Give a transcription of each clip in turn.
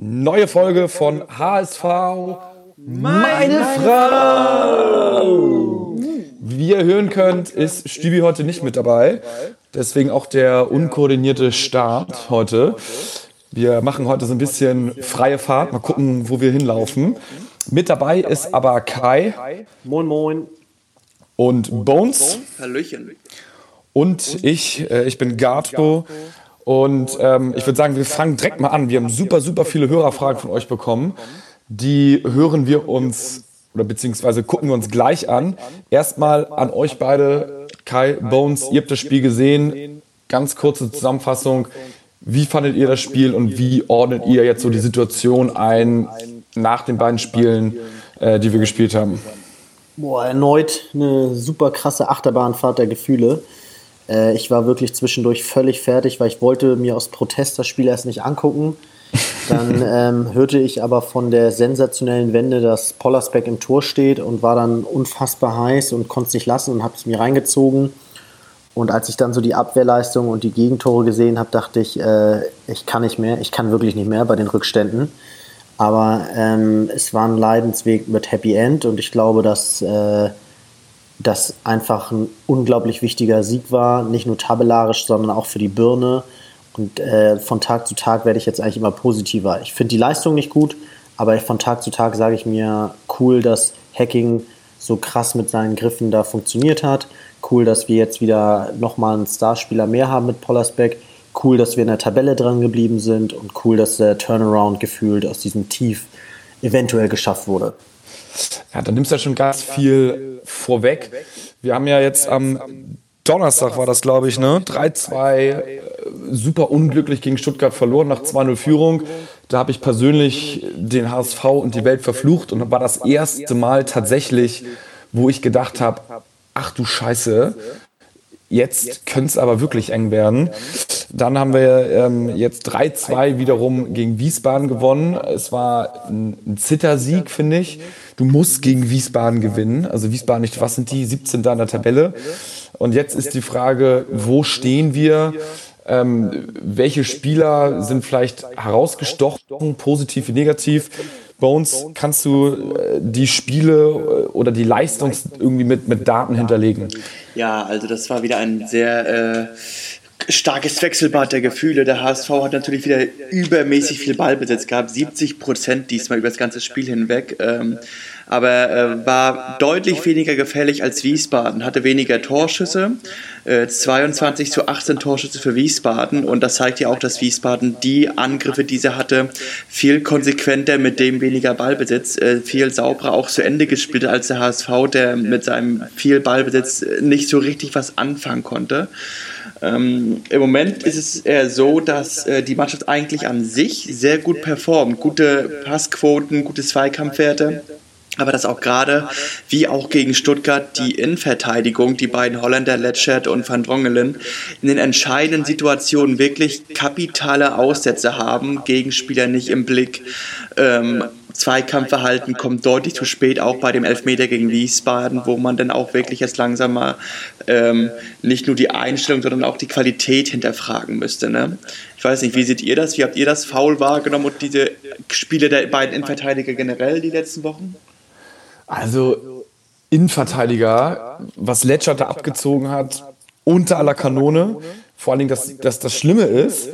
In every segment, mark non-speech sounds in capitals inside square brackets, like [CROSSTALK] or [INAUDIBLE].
Neue Folge von HSV Meine Frau. Wie ihr hören könnt, ist Stübi heute nicht mit dabei. Deswegen auch der unkoordinierte Start heute. Wir machen heute so ein bisschen freie Fahrt. Mal gucken, wo wir hinlaufen. Mit dabei ist aber Kai. Moin, moin. Und Bones. Hallöchen. Und ich, äh, ich bin Gato. Und ähm, ich würde sagen, wir fangen direkt mal an. Wir haben super, super viele Hörerfragen von euch bekommen. Die hören wir uns oder beziehungsweise gucken wir uns gleich an. Erstmal an euch beide, Kai, Bones, ihr habt das Spiel gesehen. Ganz kurze Zusammenfassung. Wie fandet ihr das Spiel und wie ordnet ihr jetzt so die Situation ein nach den beiden Spielen, äh, die wir gespielt haben? Boah, erneut eine super krasse Achterbahnfahrt der Gefühle. Äh, ich war wirklich zwischendurch völlig fertig, weil ich wollte mir aus Protest das Spiel erst nicht angucken. [LAUGHS] Dann ähm, hörte ich aber von der sensationellen Wende, dass Pollersbeck im Tor steht und war dann unfassbar heiß und konnte es nicht lassen und habe es mir reingezogen. Und als ich dann so die Abwehrleistung und die Gegentore gesehen habe, dachte ich, äh, ich kann nicht mehr, ich kann wirklich nicht mehr bei den Rückständen. Aber ähm, es war ein Leidensweg mit Happy End und ich glaube, dass äh, das einfach ein unglaublich wichtiger Sieg war, nicht nur tabellarisch, sondern auch für die Birne. Und äh, von Tag zu Tag werde ich jetzt eigentlich immer positiver. Ich finde die Leistung nicht gut, aber von Tag zu Tag sage ich mir, cool, dass Hacking so krass mit seinen Griffen da funktioniert hat. Cool, dass wir jetzt wieder nochmal einen Starspieler mehr haben mit Pollersbeck. Cool, dass wir in der Tabelle dran geblieben sind und cool, dass der Turnaround gefühlt aus diesem Tief eventuell geschafft wurde. Ja, dann nimmst du ja schon ganz viel vorweg. Wir haben ja jetzt am Donnerstag war das, glaube ich, ne? 3-2, äh, super unglücklich gegen Stuttgart verloren nach 2-0 Führung. Da habe ich persönlich den HSV und die Welt verflucht und war das erste Mal tatsächlich, wo ich gedacht habe, ach du Scheiße, jetzt könnte es aber wirklich eng werden. Dann haben wir ähm, jetzt 3-2 wiederum gegen Wiesbaden gewonnen. Es war ein, ein Zittersieg, finde ich. Du musst gegen Wiesbaden gewinnen. Also Wiesbaden nicht, was sind die? 17 da in der Tabelle. Und jetzt ist die Frage, wo stehen wir? Ähm, welche Spieler sind vielleicht herausgestochen, positiv wie negativ? Bones, kannst du äh, die Spiele äh, oder die Leistung irgendwie mit, mit Daten hinterlegen? Ja, also das war wieder ein sehr äh, starkes Wechselbad der Gefühle. Der HSV hat natürlich wieder übermäßig viel Ballbesitz gehabt, 70 Prozent diesmal über das ganze Spiel hinweg. Ähm, aber äh, war deutlich weniger gefährlich als Wiesbaden, hatte weniger Torschüsse, äh, 22 zu 18 Torschüsse für Wiesbaden und das zeigt ja auch, dass Wiesbaden die Angriffe, die sie hatte, viel konsequenter mit dem weniger Ballbesitz, äh, viel sauberer auch zu Ende gespielt als der HSV, der mit seinem viel Ballbesitz nicht so richtig was anfangen konnte. Ähm, Im Moment ist es eher so, dass äh, die Mannschaft eigentlich an sich sehr gut performt. Gute Passquoten, gute Zweikampfwerte aber dass auch gerade, wie auch gegen Stuttgart, die Innenverteidigung, die beiden Holländer Letschert und Van Drongelen, in den entscheidenden Situationen wirklich kapitale Aussätze haben, Gegenspieler nicht im Blick. Ähm, Zweikampfverhalten kommt deutlich zu spät, auch bei dem Elfmeter gegen Wiesbaden, wo man dann auch wirklich jetzt langsam mal ähm, nicht nur die Einstellung, sondern auch die Qualität hinterfragen müsste. Ne? Ich weiß nicht, wie seht ihr das? Wie habt ihr das faul wahrgenommen und diese Spiele der beiden Innenverteidiger generell die letzten Wochen? Also Innenverteidiger, was Ledger da abgezogen hat, unter aller Kanone. Vor allen Dingen, dass, dass das Schlimme ist,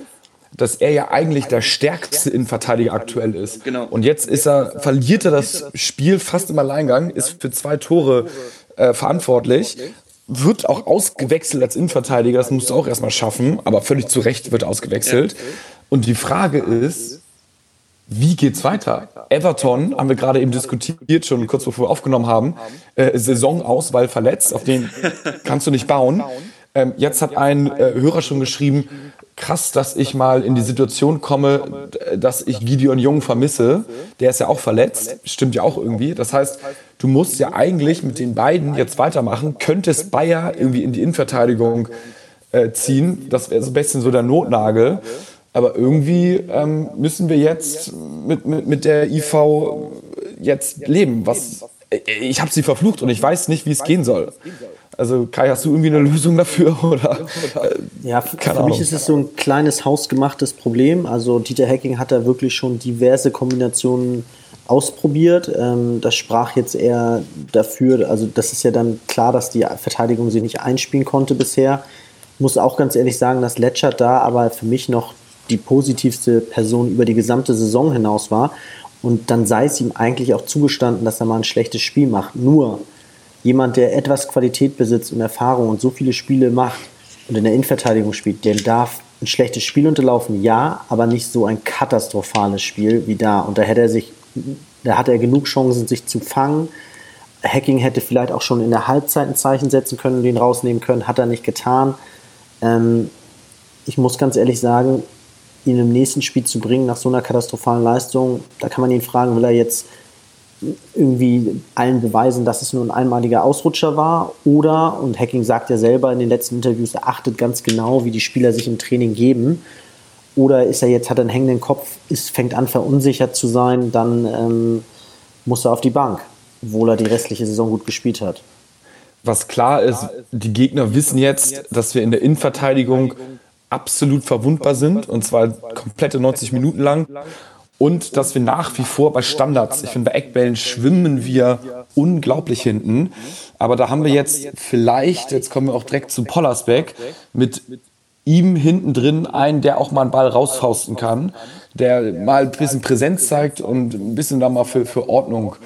dass er ja eigentlich der stärkste Innenverteidiger aktuell ist. Genau. Und jetzt ist er, verliert er das Spiel fast im Alleingang, ist für zwei Tore äh, verantwortlich, wird auch ausgewechselt als Innenverteidiger, das musst du auch erstmal schaffen, aber völlig zu Recht wird ausgewechselt. Und die Frage ist, wie geht's weiter? Everton haben wir gerade eben diskutiert, schon kurz bevor wir aufgenommen haben. Äh, Saisonauswahl verletzt, auf den [LAUGHS] kannst du nicht bauen. Ähm, jetzt hat ein äh, Hörer schon geschrieben, krass, dass ich mal in die Situation komme, dass ich Gideon Jung vermisse. Der ist ja auch verletzt, stimmt ja auch irgendwie. Das heißt, du musst ja eigentlich mit den beiden jetzt weitermachen, könntest Bayer irgendwie in die Innenverteidigung äh, ziehen. Das wäre so ein bisschen so der Notnagel. Aber irgendwie ähm, müssen wir jetzt mit, mit, mit der IV jetzt leben. Was ich habe sie verflucht und ich weiß nicht, wie es gehen soll. Also Kai, hast du irgendwie eine Lösung dafür? [LAUGHS] Oder? Ja, für, für mich ist es so ein kleines hausgemachtes Problem. Also Dieter Hacking hat da wirklich schon diverse Kombinationen ausprobiert. Ähm, das sprach jetzt eher dafür, also das ist ja dann klar, dass die Verteidigung sich nicht einspielen konnte bisher. Ich muss auch ganz ehrlich sagen, dass Letschert da aber für mich noch die positivste Person über die gesamte Saison hinaus war. Und dann sei es ihm eigentlich auch zugestanden, dass er mal ein schlechtes Spiel macht. Nur jemand, der etwas Qualität besitzt und Erfahrung und so viele Spiele macht und in der Innenverteidigung spielt, der darf ein schlechtes Spiel unterlaufen, ja, aber nicht so ein katastrophales Spiel wie da. Und da hätte er sich, da hat er genug Chancen, sich zu fangen. Hacking hätte vielleicht auch schon in der Halbzeit ein Zeichen setzen können und ihn rausnehmen können, hat er nicht getan. Ähm, ich muss ganz ehrlich sagen, ihn im nächsten Spiel zu bringen nach so einer katastrophalen Leistung, da kann man ihn fragen, will er jetzt irgendwie allen beweisen, dass es nur ein einmaliger Ausrutscher war oder, und Hacking sagt ja selber in den letzten Interviews, er achtet ganz genau, wie die Spieler sich im Training geben. Oder ist er jetzt, hat einen hängenden Kopf, ist, fängt an verunsichert zu sein, dann ähm, muss er auf die Bank, obwohl er die restliche Saison gut gespielt hat. Was klar ist, die Gegner wissen jetzt, dass wir in der Innenverteidigung absolut verwundbar sind und zwar komplette 90 Minuten lang und dass wir nach wie vor bei Standards, ich finde bei Eckbällen schwimmen wir unglaublich hinten, aber da haben wir jetzt vielleicht, jetzt kommen wir auch direkt zu Pollersbeck, mit ihm hinten drin einen, der auch mal einen Ball rausfausten kann, der mal ein bisschen Präsenz zeigt und ein bisschen da mal für, für Ordnung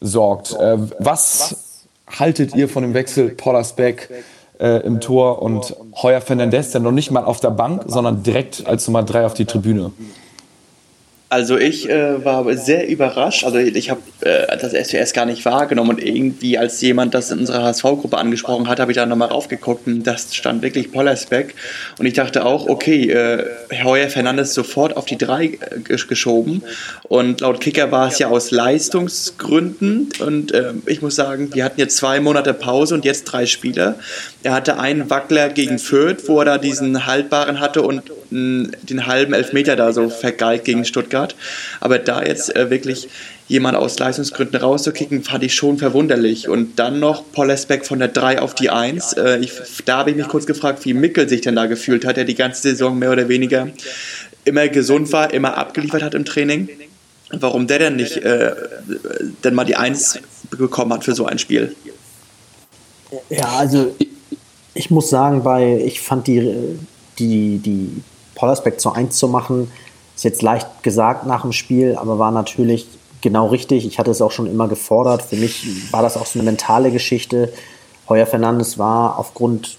sorgt. Äh, was haltet ihr von dem Wechsel Pollersbeck äh, im Tor und Heuer Fernandez, der noch nicht mal auf der Bank, sondern direkt als Nummer drei auf die Tribüne? Also ich äh, war sehr überrascht. Also ich habe äh, das SWS gar nicht wahrgenommen und irgendwie als jemand das in unserer HSV-Gruppe angesprochen hat, habe ich da nochmal raufgeguckt und das stand wirklich Pollersbeck. Und ich dachte auch, okay, äh, Heuer Fernandes sofort auf die drei äh, geschoben und laut Kicker war es ja aus Leistungsgründen und äh, ich muss sagen, wir hatten jetzt zwei Monate Pause und jetzt drei Spiele. Er hatte einen Wackler gegen Fürth, wo er da diesen haltbaren hatte und den halben Elfmeter da so vergeigt gegen Stuttgart. Aber da jetzt äh, wirklich jemand aus Leistungsgründen rauszukicken, fand ich schon verwunderlich. Und dann noch Pollersbeck von der 3 auf die 1. Äh, ich, da habe ich mich kurz gefragt, wie Mickel sich denn da gefühlt hat, der die ganze Saison mehr oder weniger immer gesund war, immer abgeliefert hat im Training. Warum der denn nicht äh, denn mal die 1 bekommen hat für so ein Spiel. Ja, also ich muss sagen, bei, ich fand die, die, die Pollersbeck zu 1 zu machen, ist jetzt leicht gesagt nach dem Spiel, aber war natürlich genau richtig. Ich hatte es auch schon immer gefordert. Für mich war das auch so eine mentale Geschichte. Heuer Fernandes war aufgrund,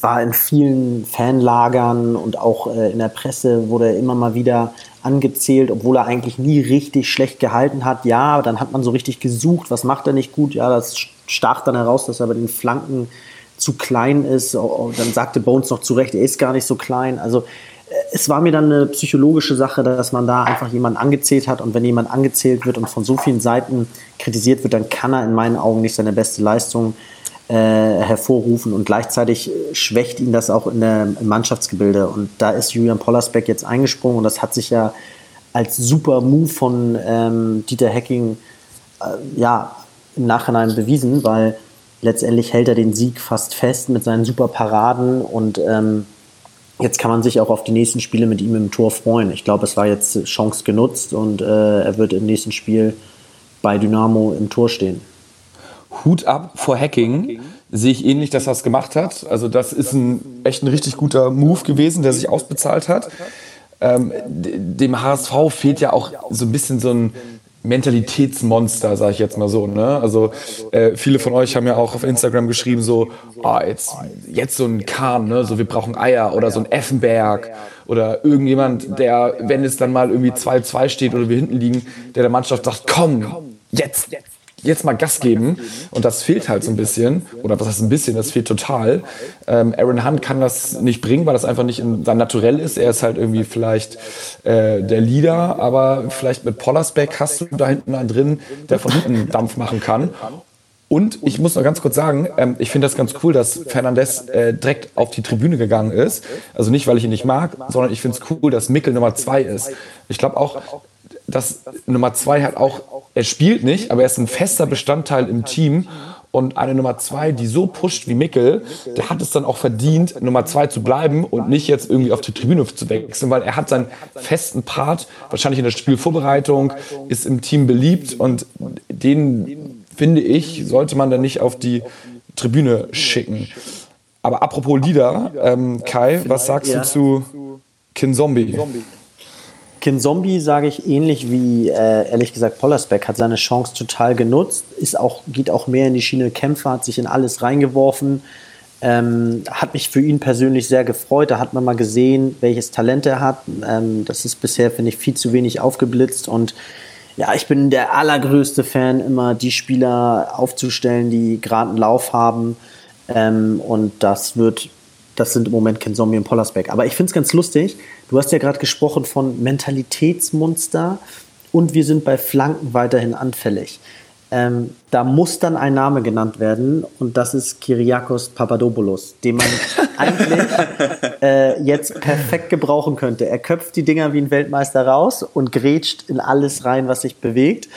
war in vielen Fanlagern und auch äh, in der Presse wurde er immer mal wieder angezählt, obwohl er eigentlich nie richtig schlecht gehalten hat. Ja, dann hat man so richtig gesucht, was macht er nicht gut. Ja, das stach dann heraus, dass er bei den Flanken zu klein ist. Dann sagte Bones noch zu Recht, er ist gar nicht so klein. Also äh, es war mir dann eine psychologische Sache, dass man da einfach jemanden angezählt hat. Und wenn jemand angezählt wird und von so vielen Seiten kritisiert wird, dann kann er in meinen Augen nicht seine beste Leistung äh, hervorrufen. Und gleichzeitig schwächt ihn das auch in der, im Mannschaftsgebilde. Und da ist Julian Pollersbeck jetzt eingesprungen. Und das hat sich ja als super Move von ähm, Dieter Hecking äh, ja, im Nachhinein bewiesen, weil letztendlich hält er den Sieg fast fest mit seinen super Paraden und ähm, jetzt kann man sich auch auf die nächsten Spiele mit ihm im Tor freuen. Ich glaube, es war jetzt Chance genutzt und äh, er wird im nächsten Spiel bei Dynamo im Tor stehen. Hut ab vor Hacking. Sehe ich ähnlich, dass er es gemacht hat. Also das ist ein echt ein richtig guter Move gewesen, der sich ausbezahlt hat. Ähm, dem HSV fehlt ja auch so ein bisschen so ein Mentalitätsmonster, sage ich jetzt mal so. Ne? Also äh, viele von euch haben ja auch auf Instagram geschrieben so, oh, jetzt, jetzt so ein Kahn, ne? so wir brauchen Eier oder so ein Effenberg oder irgendjemand, der, wenn es dann mal irgendwie 2-2 steht oder wir hinten liegen, der der Mannschaft sagt, komm, jetzt, jetzt mal Gas geben. Und das fehlt halt so ein bisschen. Oder was heißt ein bisschen? Das fehlt total. Ähm, Aaron Hunt kann das nicht bringen, weil das einfach nicht in, sein Naturell ist. Er ist halt irgendwie vielleicht äh, der Leader, aber vielleicht mit Pollersbeck hast du da hinten einen drin, der von hinten Dampf machen kann. Und ich muss noch ganz kurz sagen, ähm, ich finde das ganz cool, dass Fernandes äh, direkt auf die Tribüne gegangen ist. Also nicht, weil ich ihn nicht mag, sondern ich finde es cool, dass Mickel Nummer zwei ist. Ich glaube auch, dass Nummer zwei halt auch er spielt nicht, aber er ist ein fester Bestandteil im Team. Und eine Nummer zwei, die so pusht wie Mickel, der hat es dann auch verdient, Nummer zwei zu bleiben und nicht jetzt irgendwie auf die Tribüne zu wechseln, weil er hat seinen festen Part, wahrscheinlich in der Spielvorbereitung, ist im Team beliebt und den, finde ich, sollte man dann nicht auf die Tribüne schicken. Aber apropos Lieder, ähm, Kai, was sagst du zu Kin Zombie? Kin Zombie, sage ich, ähnlich wie, äh, ehrlich gesagt, Pollersbeck, hat seine Chance total genutzt, ist auch, geht auch mehr in die Schiene Kämpfer, hat sich in alles reingeworfen. Ähm, hat mich für ihn persönlich sehr gefreut. Da hat man mal gesehen, welches Talent er hat. Ähm, das ist bisher, finde ich, viel zu wenig aufgeblitzt. Und ja, ich bin der allergrößte Fan, immer die Spieler aufzustellen, die gerade einen Lauf haben. Ähm, und das wird das sind im Moment Ken Zombie und Pollersbeck. Aber ich finde es ganz lustig. Du hast ja gerade gesprochen von Mentalitätsmonster und wir sind bei Flanken weiterhin anfällig. Ähm, da muss dann ein Name genannt werden und das ist Kyriakos Papadopoulos, den man [LAUGHS] eigentlich äh, jetzt perfekt gebrauchen könnte. Er köpft die Dinger wie ein Weltmeister raus und grätscht in alles rein, was sich bewegt.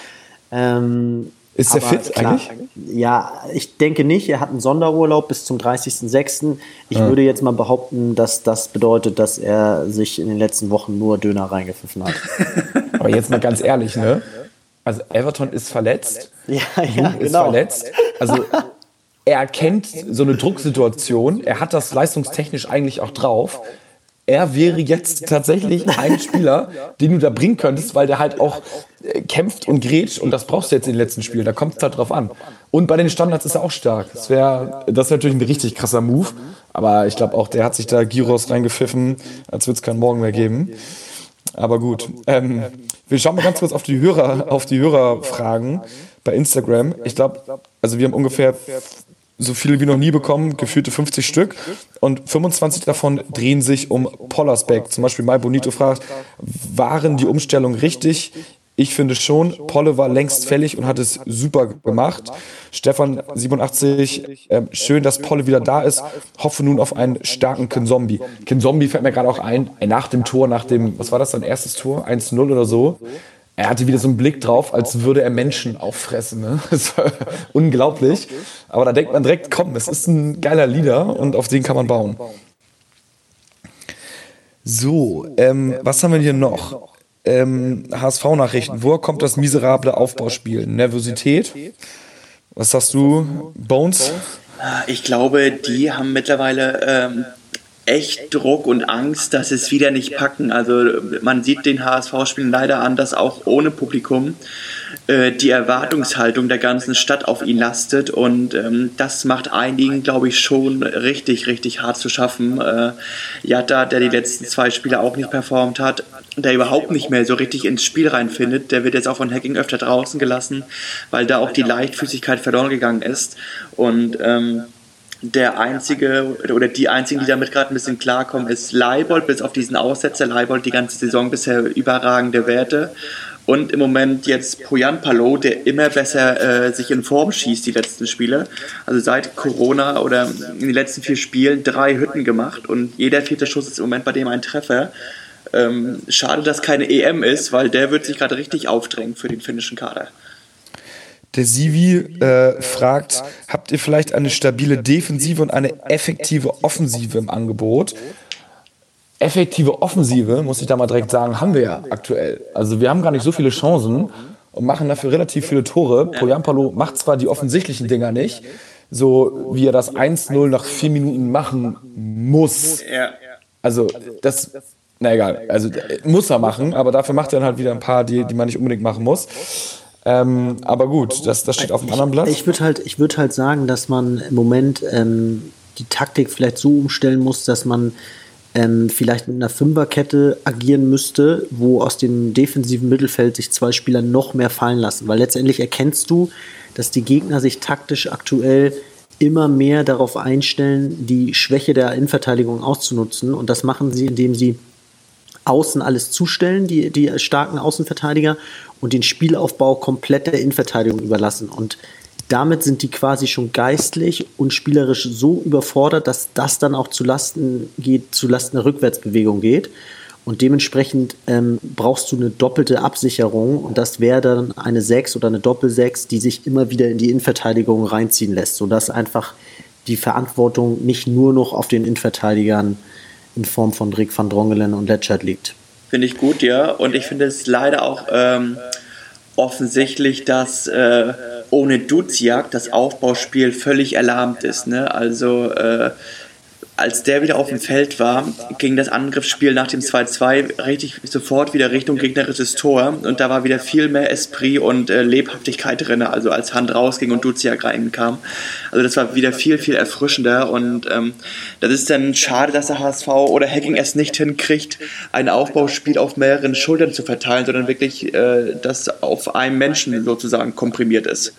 Ähm, ist er fit klar, eigentlich? Ja, ich denke nicht. Er hat einen Sonderurlaub bis zum 30.06. Ich ja. würde jetzt mal behaupten, dass das bedeutet, dass er sich in den letzten Wochen nur Döner reingepfiffen hat. [LAUGHS] Aber jetzt mal ganz ehrlich, ne? Also Everton ist verletzt. Ja, ja, ist genau. verletzt. Also er kennt so eine Drucksituation. Er hat das leistungstechnisch eigentlich auch drauf er wäre jetzt tatsächlich ein Spieler, den du da bringen könntest, weil der halt auch äh, kämpft und grätscht und das brauchst du jetzt in den letzten Spielen. Da kommt es halt drauf an. Und bei den Standards ist er auch stark. Das wäre das wär natürlich ein richtig krasser Move. Aber ich glaube auch, der hat sich da Giros reingepfiffen, als würde es keinen Morgen mehr geben. Aber gut. Ähm, wir schauen mal ganz kurz auf die Hörer, auf die Hörerfragen bei Instagram. Ich glaube, also wir haben ungefähr so viele wie noch nie bekommen, gefühlte 50 Stück. Und 25 davon drehen sich um Pollersbeck. Zum Beispiel Mai Bonito fragt, waren die Umstellungen richtig? Ich finde schon, Polle war längst fällig und hat es super gemacht. Stefan 87, äh, schön, dass Polle wieder da ist. Hoffe nun auf einen starken Kinzombie. Kinzombie fällt mir gerade auch ein, nach dem Tor, nach dem, was war das, sein erstes Tor? 1-0 oder so er hatte wieder so einen Blick drauf, als würde er Menschen auffressen. Ne? [LAUGHS] Das war unglaublich. Aber da denkt man direkt, komm, es ist ein geiler Leader und auf den kann man bauen. So, ähm, was haben wir hier noch? Ähm, HSV-Nachrichten. Woher kommt das miserable Aufbauspiel? Nervosität? Was sagst du, Bones? Ich glaube, die haben mittlerweile ähm, echt Druck und Angst, dass es wieder nicht packen. Also man sieht den HSV-Spielen leider an, dass auch ohne Publikum äh, die Erwartungshaltung der ganzen Stadt auf ihn lastet und ähm, das macht einigen, glaube ich, schon richtig, richtig hart zu schaffen. Äh, Jatta, der die letzten zwei Spiele auch nicht performt hat, der überhaupt nicht mehr so richtig ins Spiel reinfindet, der wird jetzt auch von Hacking öfter draußen gelassen, weil da auch die Leichtfüßigkeit verloren gegangen ist und ähm, der einzige oder die einzigen, die damit gerade ein bisschen klarkommen, ist Leibold, bis auf diesen Aussetzer. Leibold die ganze Saison bisher überragende Werte. Und im Moment jetzt Poyan Palo, der immer besser äh, sich in Form schießt, die letzten Spiele. Also seit Corona oder in den letzten vier Spielen drei Hütten gemacht und jeder vierte Schuss ist im Moment bei dem ein Treffer. Ähm, schade, dass keine EM ist, weil der wird sich gerade richtig aufdrängen für den finnischen Kader. Der Sivi äh, fragt, habt ihr vielleicht eine stabile Defensive und eine effektive Offensive im Angebot? Effektive Offensive, muss ich da mal direkt sagen, haben wir ja aktuell. Also wir haben gar nicht so viele Chancen und machen dafür relativ viele Tore. Poyampalo macht zwar die offensichtlichen Dinger nicht, so wie er das 1-0 nach vier Minuten machen muss. Also das, na egal, also muss er machen, aber dafür macht er dann halt wieder ein paar, die, die man nicht unbedingt machen muss. Ähm, aber gut, das, das steht auf dem anderen Blatt. Ich würde halt, würd halt sagen, dass man im Moment ähm, die Taktik vielleicht so umstellen muss, dass man ähm, vielleicht mit einer Fünferkette agieren müsste, wo aus dem defensiven Mittelfeld sich zwei Spieler noch mehr fallen lassen. Weil letztendlich erkennst du, dass die Gegner sich taktisch aktuell immer mehr darauf einstellen, die Schwäche der Innenverteidigung auszunutzen. Und das machen sie, indem sie außen alles zustellen, die, die starken Außenverteidiger, und den Spielaufbau komplett der Innenverteidigung überlassen. Und damit sind die quasi schon geistlich und spielerisch so überfordert, dass das dann auch zu Lasten geht, zu Lasten der Rückwärtsbewegung geht. Und dementsprechend ähm, brauchst du eine doppelte Absicherung und das wäre dann eine 6 oder eine Doppel-6, die sich immer wieder in die Innenverteidigung reinziehen lässt, sodass einfach die Verantwortung nicht nur noch auf den Innenverteidigern in Form von Rick van Drongelen und Letschert liegt. Finde ich gut, ja. Und ich finde es leider auch ähm, offensichtlich, dass äh, ohne Duziak das Aufbauspiel völlig erlahmt ist. Ne? Also äh, als der wieder auf dem Feld war, ging das Angriffsspiel nach dem 2-2 richtig sofort wieder Richtung gegnerisches Tor und da war wieder viel mehr Esprit und äh, Lebhaftigkeit drin, also als Hand rausging und Duziak reinkam. Also das war wieder viel, viel erfrischender und ähm, das ist dann schade, dass der HSV oder Hacking es nicht hinkriegt, ein Aufbauspiel auf mehreren Schultern zu verteilen, sondern wirklich äh, das auf einem Menschen sozusagen komprimiert ist,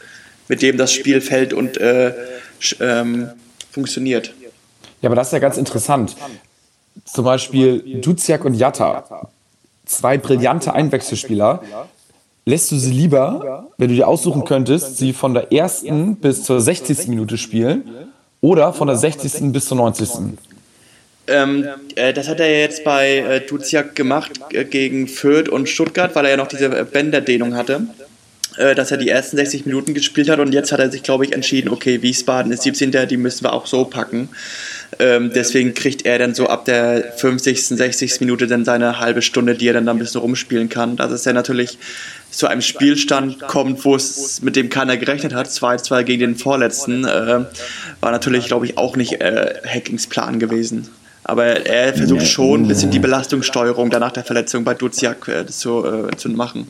mit dem das Spiel fällt und äh, ähm, funktioniert. Ja, aber das ist ja ganz interessant. Zum Beispiel Duziak und Jatta, zwei brillante Einwechselspieler. Lässt du sie lieber, wenn du dir aussuchen könntest, sie von der ersten bis zur 60. Minute spielen oder von der 60. bis zur 90. Ähm, äh, das hat er jetzt bei äh, Duziak gemacht äh, gegen Fürth und Stuttgart, weil er ja noch diese Bänderdehnung hatte. Äh, dass er die ersten 60 Minuten gespielt hat und jetzt hat er sich, glaube ich, entschieden, okay, Wiesbaden ist 17. Die müssen wir auch so packen. Ähm, deswegen kriegt er dann so ab der 50., 60. Minute dann seine halbe Stunde, die er dann, dann ein bisschen rumspielen kann. Dass es ja natürlich zu einem Spielstand kommt, wo es mit dem keiner gerechnet hat, 2-2 gegen den Vorletzten, äh, war natürlich, glaube ich, auch nicht äh, Hackings Plan gewesen. Aber er versucht schon ein bisschen die Belastungssteuerung danach der Verletzung bei Duziak äh, zu, äh, zu machen.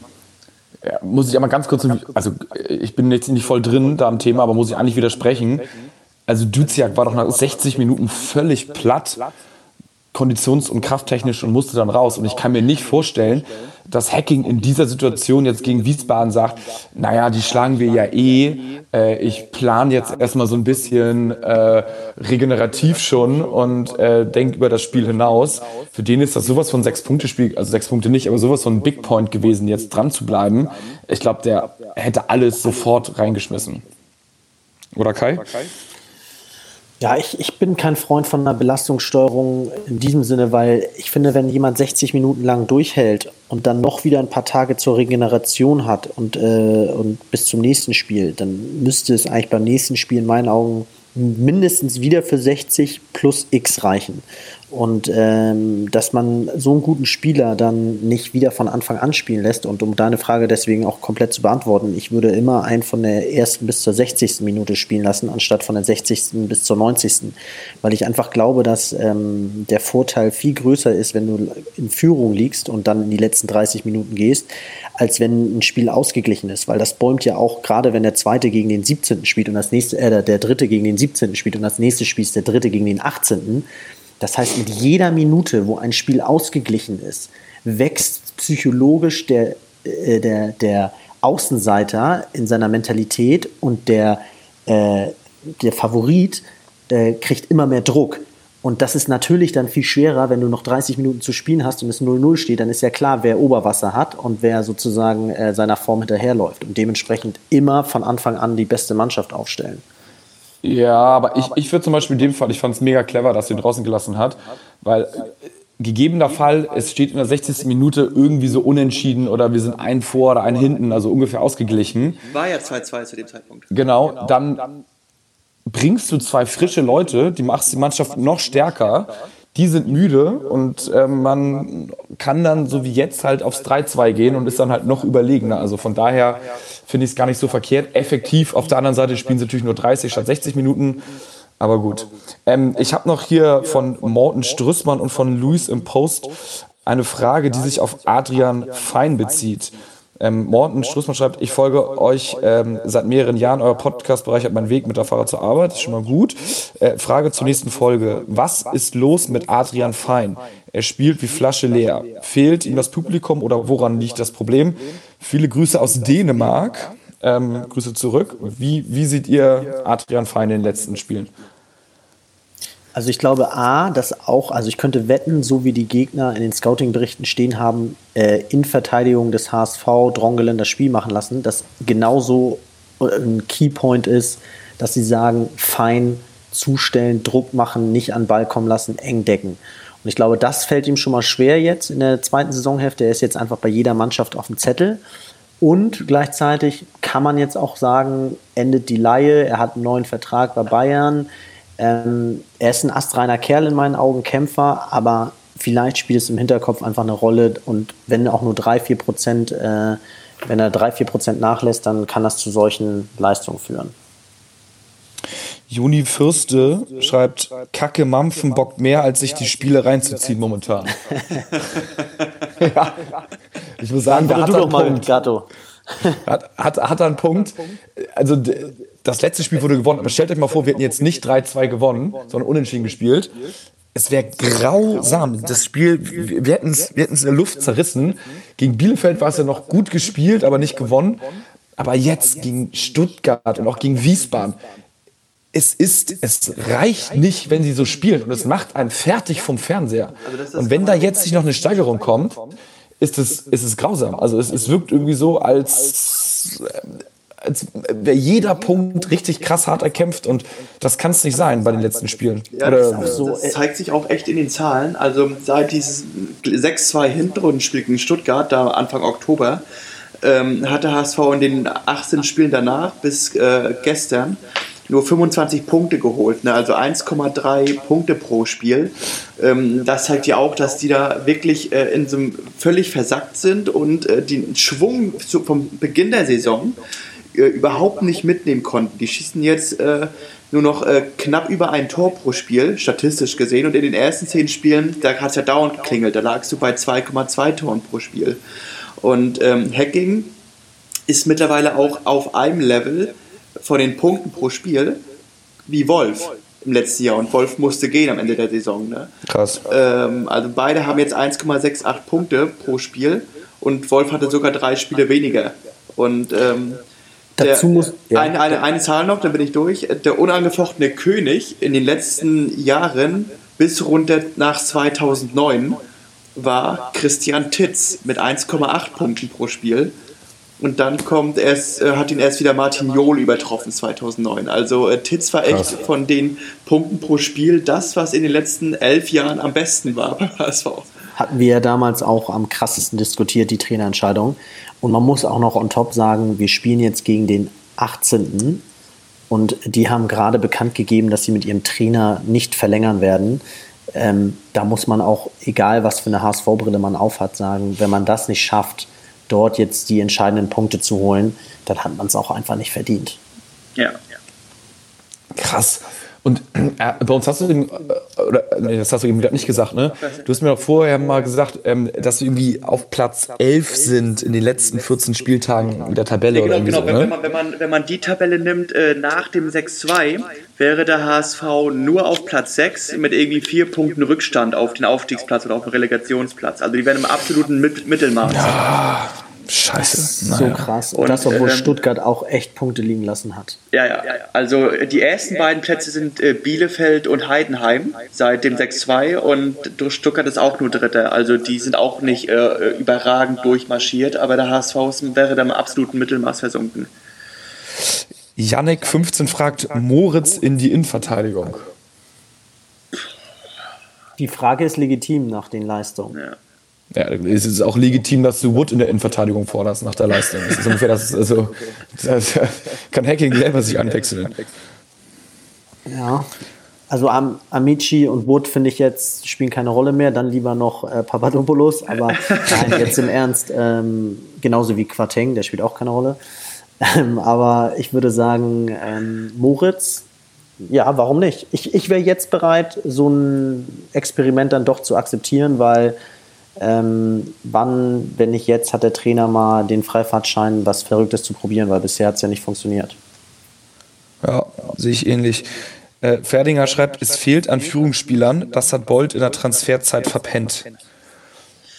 Ja, muss ich aber ganz kurz, also ich bin jetzt nicht voll drin da am Thema, aber muss ich eigentlich widersprechen. Also Duziak war doch nach 60 Minuten völlig platt, konditions- und krafttechnisch und musste dann raus. Und ich kann mir nicht vorstellen, dass Hacking in dieser Situation jetzt gegen Wiesbaden sagt, naja, die schlagen wir ja eh, äh, ich plane jetzt erstmal so ein bisschen äh, regenerativ schon und äh, denke über das Spiel hinaus. Für den ist das sowas von Sechs-Punkte-Spiel, also sechs Punkte nicht, aber sowas von Big Point gewesen, jetzt dran zu bleiben. Ich glaube, der hätte alles sofort reingeschmissen. Oder Kai? Oder Kai? Ja, ich, ich bin kein Freund von einer Belastungssteuerung in diesem Sinne, weil ich finde, wenn jemand 60 Minuten lang durchhält und dann noch wieder ein paar Tage zur Regeneration hat und, äh, und bis zum nächsten Spiel, dann müsste es eigentlich beim nächsten Spiel in meinen Augen mindestens wieder für 60 plus X reichen. Und ähm, dass man so einen guten Spieler dann nicht wieder von Anfang an spielen lässt und um deine Frage deswegen auch komplett zu beantworten, ich würde immer einen von der ersten bis zur 60. Minute spielen lassen, anstatt von der 60. bis zur 90. Weil ich einfach glaube, dass ähm, der Vorteil viel größer ist, wenn du in Führung liegst und dann in die letzten 30 Minuten gehst, als wenn ein Spiel ausgeglichen ist. Weil das bäumt ja auch, gerade wenn der zweite gegen den 17. spielt und das nächste, äh, der dritte gegen den 17. spielt und das nächste Spiel der dritte gegen den 18 das heißt, mit jeder Minute, wo ein Spiel ausgeglichen ist, wächst psychologisch der, äh, der, der Außenseiter in seiner Mentalität und der, äh, der Favorit äh, kriegt immer mehr Druck. Und das ist natürlich dann viel schwerer, wenn du noch 30 Minuten zu spielen hast und es 0-0 steht, dann ist ja klar, wer Oberwasser hat und wer sozusagen äh, seiner Form hinterherläuft und dementsprechend immer von Anfang an die beste Mannschaft aufstellen. Ja, aber ich, ich würde zum Beispiel in dem Fall, ich fand es mega clever, dass er ihn draußen gelassen hat, weil äh, gegebener Fall, es steht in der 60. Minute irgendwie so unentschieden oder wir sind ein vor oder ein hinten, also ungefähr ausgeglichen. War ja 2-2 zu dem Zeitpunkt. Genau, dann bringst du zwei frische Leute, die machst die Mannschaft noch stärker die sind müde und äh, man kann dann so wie jetzt halt aufs 3-2 gehen und ist dann halt noch überlegener. Also von daher finde ich es gar nicht so verkehrt. Effektiv, auf der anderen Seite spielen sie natürlich nur 30 statt 60 Minuten. Aber gut. Ähm, ich habe noch hier von Morten Strüssmann und von Luis im Post eine Frage, die sich auf Adrian Fein bezieht. Ähm, Morten Strussmann schreibt, ich folge euch ähm, seit mehreren Jahren. Euer Podcast bereichert meinen Weg mit der Fahrer zur Arbeit. Ist schon mal gut. Äh, Frage zur nächsten Folge. Was ist los mit Adrian Fein? Er spielt wie Flasche leer. Fehlt ihm das Publikum oder woran liegt das Problem? Viele Grüße aus Dänemark. Ähm, Grüße zurück. Wie, wie seht ihr Adrian Fein in den letzten Spielen? Also ich glaube A, dass auch, also ich könnte wetten, so wie die Gegner in den Scouting-Berichten stehen haben, äh, in Verteidigung des HSV Drongelen das Spiel machen lassen, dass genauso äh, ein Keypoint ist, dass sie sagen, fein zustellen, Druck machen, nicht an Ball kommen lassen, eng decken. Und ich glaube, das fällt ihm schon mal schwer jetzt in der zweiten Saisonhälfte. Er ist jetzt einfach bei jeder Mannschaft auf dem Zettel. Und gleichzeitig kann man jetzt auch sagen, endet die Laie, er hat einen neuen Vertrag bei Bayern. Ähm, er ist ein astreiner Kerl in meinen Augen, Kämpfer, aber vielleicht spielt es im Hinterkopf einfach eine Rolle und wenn auch nur 3, 4 Prozent, äh, wenn er 3, 4 Prozent nachlässt, dann kann das zu solchen Leistungen führen. Juni Fürste schreibt, Kacke Mampfen bockt mehr, als sich die Spiele reinzuziehen momentan. [LAUGHS] ja. Ich muss sagen, da hat er einen Punkt. Hat, hat, hat er einen Punkt. Also das letzte Spiel wurde gewonnen, aber stellt euch mal vor, wir hätten jetzt nicht 3-2 gewonnen, sondern unentschieden gespielt. Es wäre grausam. Das Spiel, wir hätten es wir in der Luft zerrissen. Gegen Bielefeld war es ja noch gut gespielt, aber nicht gewonnen. Aber jetzt gegen Stuttgart und auch gegen Wiesbaden, es ist, es reicht nicht, wenn sie so spielen und es macht einen fertig vom Fernseher. Und wenn da jetzt nicht noch eine Steigerung kommt, ist es, ist es grausam. Also es, es wirkt irgendwie so, als, als wäre jeder Punkt richtig krass hart erkämpft und das kann es nicht sein bei den letzten Spielen. Ja, Oder das, so, das zeigt sich auch echt in den Zahlen. Also seit dieses 6-2 Hinrundenspiel gegen Stuttgart, da Anfang Oktober, ähm, hat der HSV in den 18 Spielen danach bis äh, gestern nur 25 Punkte geholt, ne? also 1,3 Punkte pro Spiel. Ähm, das zeigt ja auch, dass die da wirklich äh, in so einem völlig versackt sind und äh, den Schwung zu, vom Beginn der Saison äh, überhaupt nicht mitnehmen konnten. Die schießen jetzt äh, nur noch äh, knapp über ein Tor pro Spiel, statistisch gesehen. Und in den ersten zehn Spielen, da hat es ja dauernd geklingelt, da lagst du bei 2,2 Toren pro Spiel. Und ähm, Hacking ist mittlerweile auch auf einem Level von den Punkten pro Spiel wie Wolf im letzten Jahr. Und Wolf musste gehen am Ende der Saison. Ne? Krass. Ähm, also beide haben jetzt 1,68 Punkte pro Spiel und Wolf hatte sogar drei Spiele weniger. Und ähm, Dazu der, muss, ja. eine, eine, eine Zahl noch, dann bin ich durch. Der unangefochtene König in den letzten Jahren bis runter nach 2009 war Christian Titz mit 1,8 Punkten pro Spiel. Und dann kommt erst, äh, hat ihn erst wieder Martin Jol übertroffen 2009. Also äh, Titz war echt Krass. von den Punkten pro Spiel das, was in den letzten elf Jahren am besten war beim HSV. Hatten wir ja damals auch am krassesten diskutiert, die Trainerentscheidung. Und man muss auch noch on top sagen, wir spielen jetzt gegen den 18. Und die haben gerade bekannt gegeben, dass sie mit ihrem Trainer nicht verlängern werden. Ähm, da muss man auch, egal was für eine HSV-Brille man aufhat, sagen, wenn man das nicht schafft, dort jetzt die entscheidenden Punkte zu holen, dann hat man es auch einfach nicht verdient. Ja. Krass. Und äh, bei uns hast du, äh, oder nee, das hast du eben nicht gesagt, ne? Du hast mir doch vorher mal gesagt, ähm, dass wir irgendwie auf Platz 11 sind in den letzten 14 Spieltagen in der Tabelle. Ja, genau, genau. So, wenn, ne? wenn, man, wenn, man, wenn man die Tabelle nimmt, äh, nach dem 6-2, wäre der HSV nur auf Platz 6 mit irgendwie vier Punkten Rückstand auf den Aufstiegsplatz oder auf den Relegationsplatz. Also die wären im absoluten Mittelmaß. Ja. Scheiße. so naja. krass. Und, und das, obwohl ähm, Stuttgart auch echt Punkte liegen lassen hat. Ja, ja. Also die ersten beiden Plätze sind äh, Bielefeld und Heidenheim seit dem 6-2 und durch Stuttgart ist auch nur Dritter. Also die sind auch nicht äh, überragend durchmarschiert, aber der HSV wäre da im absoluten Mittelmaß versunken. Yannick 15 fragt Moritz in die Innenverteidigung. Die Frage ist legitim nach den Leistungen. Ja. Ja, es ist auch legitim, dass du Wood in der Innenverteidigung forderst nach der Leistung. Das ist ungefähr das, also, das kann Hacking selber sich anwechseln. Ja, also Am Amici und Wood finde ich jetzt spielen keine Rolle mehr. Dann lieber noch äh, Papadopoulos. Aber nein, jetzt im Ernst, ähm, genauso wie Quateng, der spielt auch keine Rolle. Ähm, aber ich würde sagen, ähm, Moritz, ja, warum nicht? Ich, ich wäre jetzt bereit, so ein Experiment dann doch zu akzeptieren, weil ähm, wann, wenn nicht jetzt, hat der Trainer mal den Freifahrtschein, was Verrücktes zu probieren, weil bisher hat es ja nicht funktioniert. Ja, sehe ich ähnlich. Äh, Ferdinger schreibt, es fehlt an Führungsspielern. Das hat Bolt in der Transferzeit verpennt.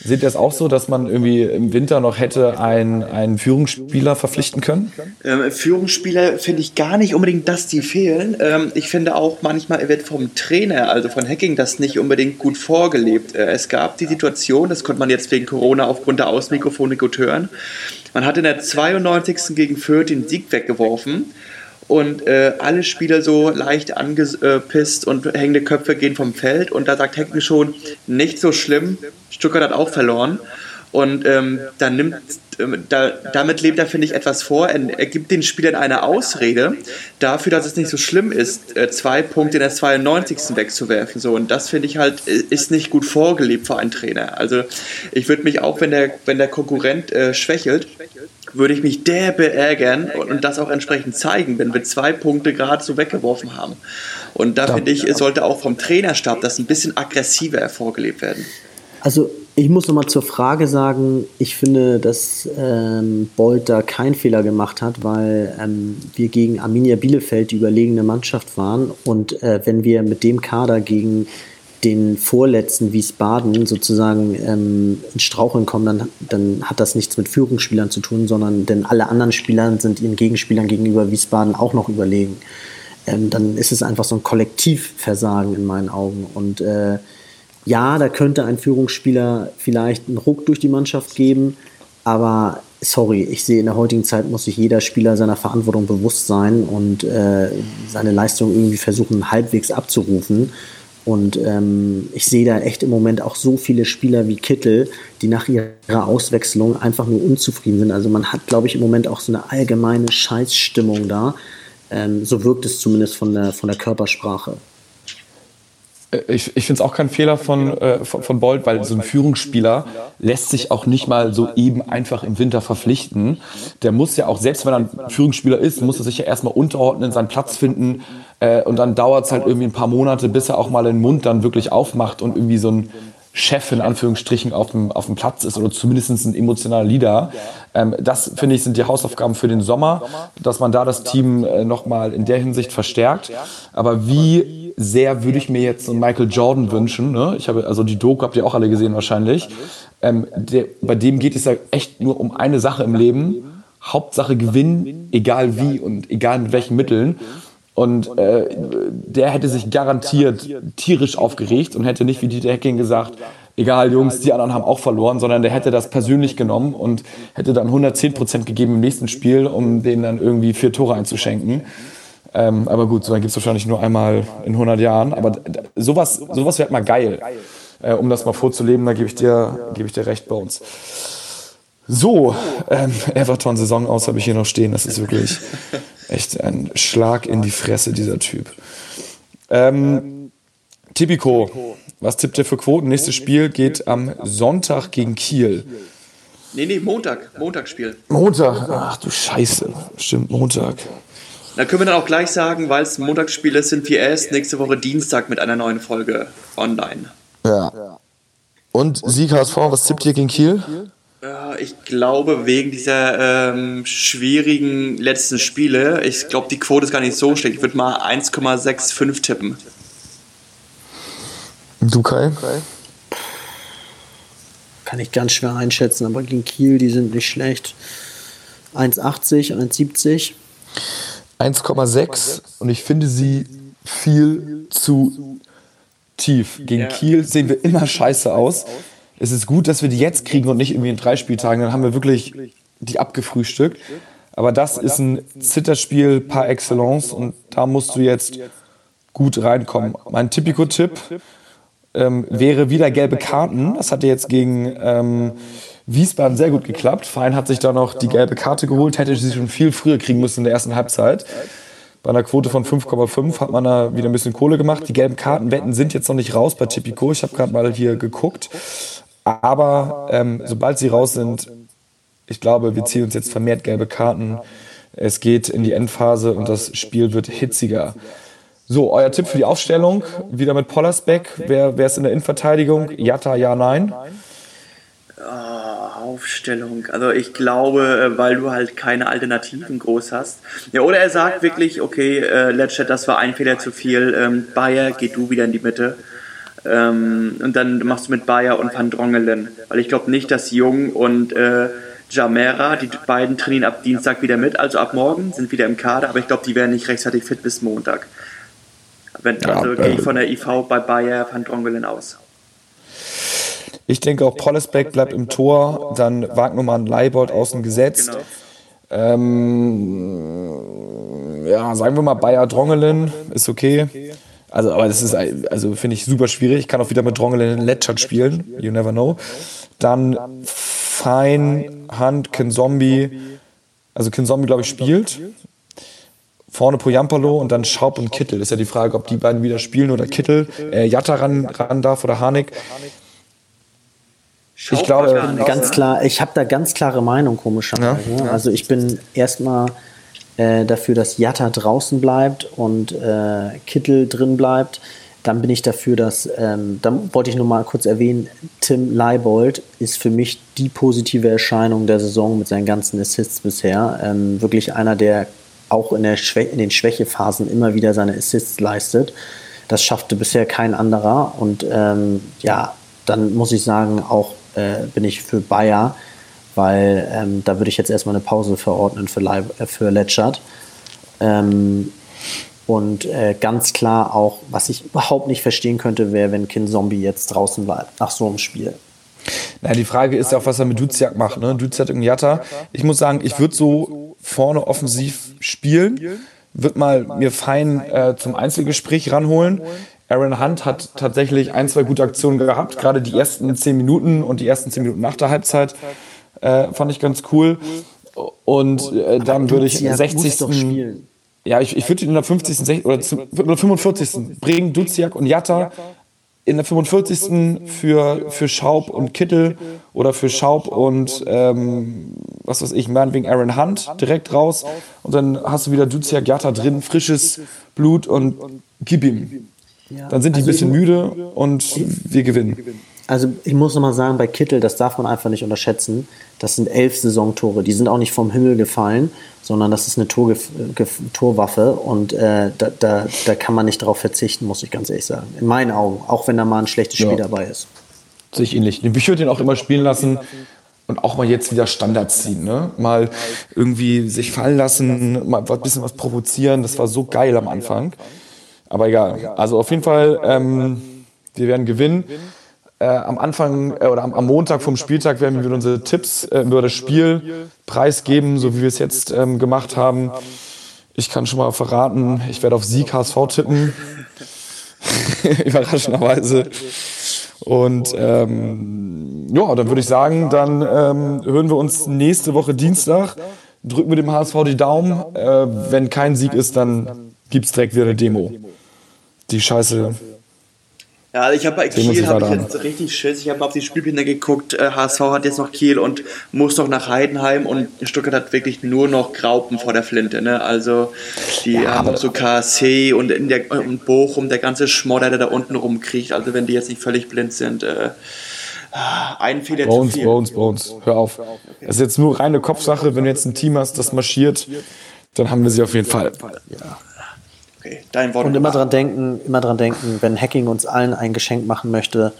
Seht ihr es auch so, dass man irgendwie im Winter noch hätte einen, einen Führungsspieler verpflichten können? Ähm, Führungsspieler finde ich gar nicht unbedingt, dass die fehlen. Ähm, ich finde auch manchmal wird vom Trainer, also von Hacking, das nicht unbedingt gut vorgelebt. Äh, es gab die Situation, das konnte man jetzt wegen Corona aufgrund der Außenmikrofone gut hören. Man hat in der 92. gegen Fürth den Sieg weggeworfen und äh, alle Spieler so leicht angepisst und hängende Köpfe gehen vom Feld und da sagt Henke schon, nicht so schlimm, Stuttgart hat auch verloren. Und ähm, dann nimmt, ähm, da, damit lebt er, finde ich, etwas vor. Er, er, gibt den Spielern eine Ausrede dafür, dass es nicht so schlimm ist, äh, zwei Punkte in der 92. wegzuwerfen. So, und das finde ich halt, äh, ist nicht gut vorgelebt für einen Trainer. Also ich würde mich auch, wenn der, wenn der Konkurrent äh, schwächelt, würde ich mich derbe ärgern und, und das auch entsprechend zeigen, wenn wir zwei Punkte gerade so weggeworfen haben. Und da, da finde ich, sollte auch vom Trainerstab das ein bisschen aggressiver hervorgelebt werden. Also ich muss nochmal zur Frage sagen, ich finde, dass ähm, Bolt da keinen Fehler gemacht hat, weil ähm, wir gegen Arminia Bielefeld die überlegene Mannschaft waren und äh, wenn wir mit dem Kader gegen den vorletzten Wiesbaden sozusagen ähm, ins Straucheln kommen, dann, dann hat das nichts mit Führungsspielern zu tun, sondern denn alle anderen Spieler sind ihren Gegenspielern gegenüber Wiesbaden auch noch überlegen. Ähm, dann ist es einfach so ein Kollektivversagen in meinen Augen und äh, ja, da könnte ein Führungsspieler vielleicht einen Ruck durch die Mannschaft geben, aber sorry, ich sehe in der heutigen Zeit muss sich jeder Spieler seiner Verantwortung bewusst sein und äh, seine Leistung irgendwie versuchen halbwegs abzurufen. Und ähm, ich sehe da echt im Moment auch so viele Spieler wie Kittel, die nach ihrer Auswechslung einfach nur unzufrieden sind. Also man hat, glaube ich, im Moment auch so eine allgemeine Scheißstimmung da. Ähm, so wirkt es zumindest von der, von der Körpersprache. Äh, ich, ich finde es auch kein Fehler von, äh, von, von Bolt, weil so ein Führungsspieler lässt sich auch nicht mal so eben einfach im Winter verpflichten. Der muss ja auch, selbst wenn er ein Führungsspieler ist, muss er sich ja erstmal unterordnen, seinen Platz finden. Äh, und dann dauert es halt irgendwie ein paar Monate, bis er auch mal den Mund dann wirklich aufmacht und irgendwie so ein Chef in Anführungsstrichen auf dem, auf dem Platz ist oder zumindest ein emotionaler Leader. Ähm, das finde ich sind die Hausaufgaben für den Sommer, dass man da das Team äh, nochmal in der Hinsicht verstärkt. Aber wie sehr würde ich mir jetzt so einen Michael Jordan wünschen? Ne? Ich habe also die Doku habt ihr auch alle gesehen wahrscheinlich. Ähm, der, bei dem geht es ja echt nur um eine Sache im Leben. Hauptsache gewinnen, egal wie und egal mit welchen Mitteln. Und äh, der hätte sich garantiert tierisch aufgeregt und hätte nicht wie Dieter Hecking gesagt, egal Jungs, die anderen haben auch verloren, sondern der hätte das persönlich genommen und hätte dann 110 Prozent gegeben im nächsten Spiel, um denen dann irgendwie vier Tore einzuschenken. Ähm, aber gut, so gibt es wahrscheinlich nur einmal in 100 Jahren. Aber sowas, sowas wäre mal geil, äh, um das mal vorzuleben. Da gebe ich, dir, geb ich dir recht bei uns. So, ähm, Everton-Saison aus habe ich hier noch stehen. Das ist wirklich [LAUGHS] echt ein Schlag in die Fresse, dieser Typ. Ähm, Tipico, was tippt ihr für Quoten? Nächstes Spiel geht am Sonntag gegen Kiel. Nee, nee, Montag. Montagsspiel. Montag. Ach du Scheiße. Stimmt, Montag. Da können wir dann auch gleich sagen, weil es Montagsspiel ist, sind wir erst nächste Woche Dienstag mit einer neuen Folge online. Ja. Und Sieg HSV, was tippt ihr gegen Kiel? Ich glaube, wegen dieser ähm, schwierigen letzten Spiele, ich glaube, die Quote ist gar nicht so schlecht. Ich würde mal 1,65 tippen. Du, Kai? Kann ich ganz schwer einschätzen, aber gegen Kiel, die sind nicht schlecht. 1,80, 1,70. 1,6 und ich finde sie viel zu tief. Gegen Kiel sehen wir immer scheiße aus es ist gut, dass wir die jetzt kriegen und nicht irgendwie in drei Spieltagen. Dann haben wir wirklich die abgefrühstückt. Aber das ist ein Zitterspiel par excellence und da musst du jetzt gut reinkommen. Mein Typico-Tipp ähm, wäre wieder gelbe Karten. Das hatte jetzt gegen ähm, Wiesbaden sehr gut geklappt. Fein hat sich da noch die gelbe Karte geholt, hätte sie schon viel früher kriegen müssen in der ersten Halbzeit. Bei einer Quote von 5,5 hat man da wieder ein bisschen Kohle gemacht. Die gelben Kartenwetten sind jetzt noch nicht raus bei Tipico. Ich habe gerade mal hier geguckt. Aber ähm, sobald sie raus sind, ich glaube, wir ziehen uns jetzt vermehrt gelbe Karten. Es geht in die Endphase und das Spiel wird hitziger. So, euer Tipp für die Aufstellung, wieder mit Pollersbeck. Wer, wer ist in der Innenverteidigung? Jatta, ja, nein? Oh, Aufstellung. Also ich glaube, äh, weil du halt keine Alternativen groß hast. Ja, oder er sagt wirklich, okay, äh, Letschet, das war ein Fehler zu viel. Ähm, Bayer, geh du wieder in die Mitte. Ähm, und dann machst du mit Bayer und Van Drongelen. Weil ich glaube nicht, dass Jung und äh, Jamera, die beiden trainieren ab Dienstag wieder mit, also ab morgen, sind wieder im Kader, aber ich glaube, die werden nicht rechtzeitig fit bis Montag. Wenn, also ja, gehe ich von der IV bei Bayer Van Drongelen aus. Ich denke auch Pollesbeck bleibt im Tor, dann Wagnumann Leibold außen gesetzt. Genau. Ähm, ja, sagen wir mal Bayer Drongelen, ist okay. Also, aber das ist, also finde ich super schwierig. Ich kann auch wieder mit Drongelen in Letschert spielen. You never know. Dann Fein, Hand, Kinzombie. Also Kinzombie, glaube ich, spielt. Vorne Poyampalo und dann Schaub und Kittel. Das ist ja die Frage, ob die beiden wieder spielen oder Kittel, äh, Jatta ran, ran darf oder Harnik. Ich glaube, ganz klar, ich habe da ganz klare Meinung, komischerweise. Ja, ja. Also ich bin erstmal äh, dafür, dass Jatta draußen bleibt und äh, Kittel drin bleibt. Dann bin ich dafür, dass, ähm, dann wollte ich nur mal kurz erwähnen, Tim Leibold ist für mich die positive Erscheinung der Saison mit seinen ganzen Assists bisher. Ähm, wirklich einer, der auch in, der in den Schwächephasen immer wieder seine Assists leistet. Das schaffte bisher kein anderer. Und ähm, ja, dann muss ich sagen, auch äh, bin ich für Bayer, weil ähm, da würde ich jetzt erstmal eine Pause verordnen für, Leib, äh, für Letschert. Ähm, und äh, ganz klar auch, was ich überhaupt nicht verstehen könnte, wäre, wenn Kin Zombie jetzt draußen bleibt, nach so einem Spiel. Na, die Frage ist ja auch, was er mit Duziak macht. Ne? Duziak und Jatta. Ich muss sagen, ich würde so vorne offensiv spielen, würde mal mir fein äh, zum Einzelgespräch ranholen. Aaron Hunt hat tatsächlich ein, zwei gute Aktionen gehabt, gerade die ersten zehn Minuten und die ersten zehn Minuten nach der Halbzeit äh, fand ich ganz cool. Und äh, dann würde ich in der 60. Ja, ich, ich würde ihn in der 50. oder, oder 45. bringen, Duziak und Jatta in der 45. für, für Schaub und Kittel oder für Schaub und ähm, was weiß ich, meinetwegen Aaron Hunt direkt raus und dann hast du wieder Duziak Jatta drin, frisches Blut und gib ihm. Dann sind die also ein bisschen müde und wir gewinnen. Also ich muss nochmal sagen, bei Kittel, das darf man einfach nicht unterschätzen. Das sind elf Saisontore. Die sind auch nicht vom Himmel gefallen, sondern das ist eine Tor Torwaffe und äh, da, da, da, kann man nicht darauf verzichten, muss ich ganz ehrlich sagen. In meinen Augen, auch wenn da mal ein schlechtes Spiel ja. dabei ist. Sehe ich ähnlich. Ich würde ihn auch immer spielen lassen und auch mal jetzt wieder Standards ziehen. Ne? Mal irgendwie sich fallen lassen, mal ein bisschen was provozieren. Das war so geil am Anfang. Aber egal. Also auf jeden Fall, ähm, wir werden gewinnen. Äh, am Anfang äh, oder am, am, Montag vom Spieltag werden wir unsere Tipps äh, über das Spiel preisgeben, so wie wir es jetzt ähm, gemacht haben. Ich kann schon mal verraten, ich werde auf Sieg HSV tippen. [LAUGHS] Überraschenderweise. Und ähm, ja, dann würde ich sagen, dann ähm, hören wir uns nächste Woche Dienstag. Drücken wir dem HSV die Daumen. Äh, wenn kein Sieg ist, dann gibt es direkt wieder eine Demo die Scheiße. Ja, also ich habe bei Kiel hab ich jetzt richtig Schiss. Ich habe auf die Spielpläne geguckt. HSV äh, hat jetzt noch Kiel und muss noch nach Heidenheim und Stuttgart hat wirklich nur noch Graupen vor der Flinte. Ne? Also die ja, haben so KSC und in der und Bochum, der ganze Schmodder, der da unten rumkriegt. Also wenn die jetzt nicht völlig blind sind, äh, ein Fehler Bones, zu viel. Bones, Bones, hör auf. Es ist jetzt nur reine Kopfsache. Wenn du jetzt ein Team hast, das marschiert, dann haben wir sie auf jeden Fall. Ja. Okay, dein Wort. Und immer dran denken, immer dran denken, wenn Hacking uns allen ein Geschenk machen möchte,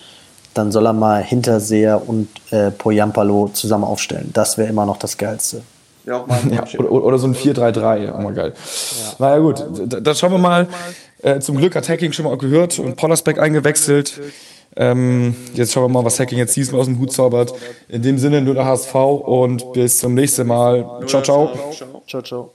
dann soll er mal Hinterseher und äh, Poyampalo zusammen aufstellen. Das wäre immer noch das Geilste. Ja, ja, oder, oder, so ein 4-3-3, auch mal geil. Ja. Naja gut, da, schauen wir mal. Äh, zum Glück hat Hacking schon mal gehört und Pollersbeck eingewechselt. Ähm, jetzt schauen wir mal, was Hacking jetzt diesmal aus dem Hut zaubert. In dem Sinne nur der HSV und bis zum nächsten Mal. Ciao, ciao. Ciao, ciao.